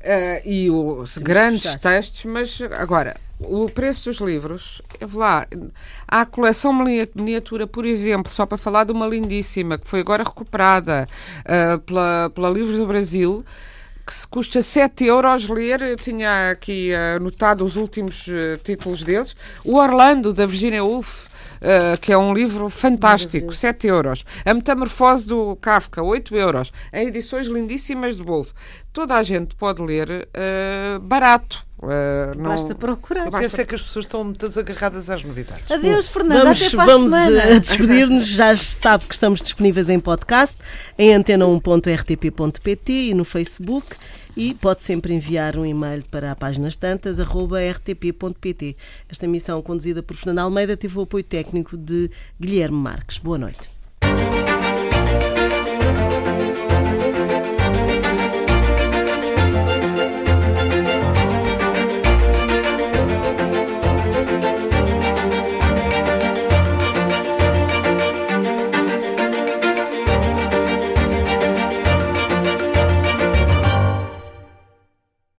S4: Uh, e os grandes textos, mas agora, o preço dos livros, lá, há a coleção miniatura, por exemplo, só para falar de uma lindíssima, que foi agora recuperada uh, pela, pela Livros do Brasil, que se custa 7 euros ler, eu tinha aqui anotado os últimos uh, títulos deles, o Orlando, da Virginia Woolf, Uh, que é um livro fantástico, 7 euros. A Metamorfose do Kafka, 8 euros. Em edições lindíssimas de bolso. Toda a gente pode ler uh, barato.
S2: Uh, não... Basta procurar.
S3: Eu penso é que as pessoas estão todas agarradas às novidades.
S2: Adeus, Fernanda.
S1: Vamos,
S2: até para
S1: vamos
S2: a semana.
S1: despedir-nos. Já sabe que estamos disponíveis em podcast, em antena1.rtp.pt e no Facebook e pode sempre enviar um e-mail para a páginas tantas, rtp.pt. Esta emissão conduzida por Fernando Almeida teve o apoio técnico de Guilherme Marques. Boa noite.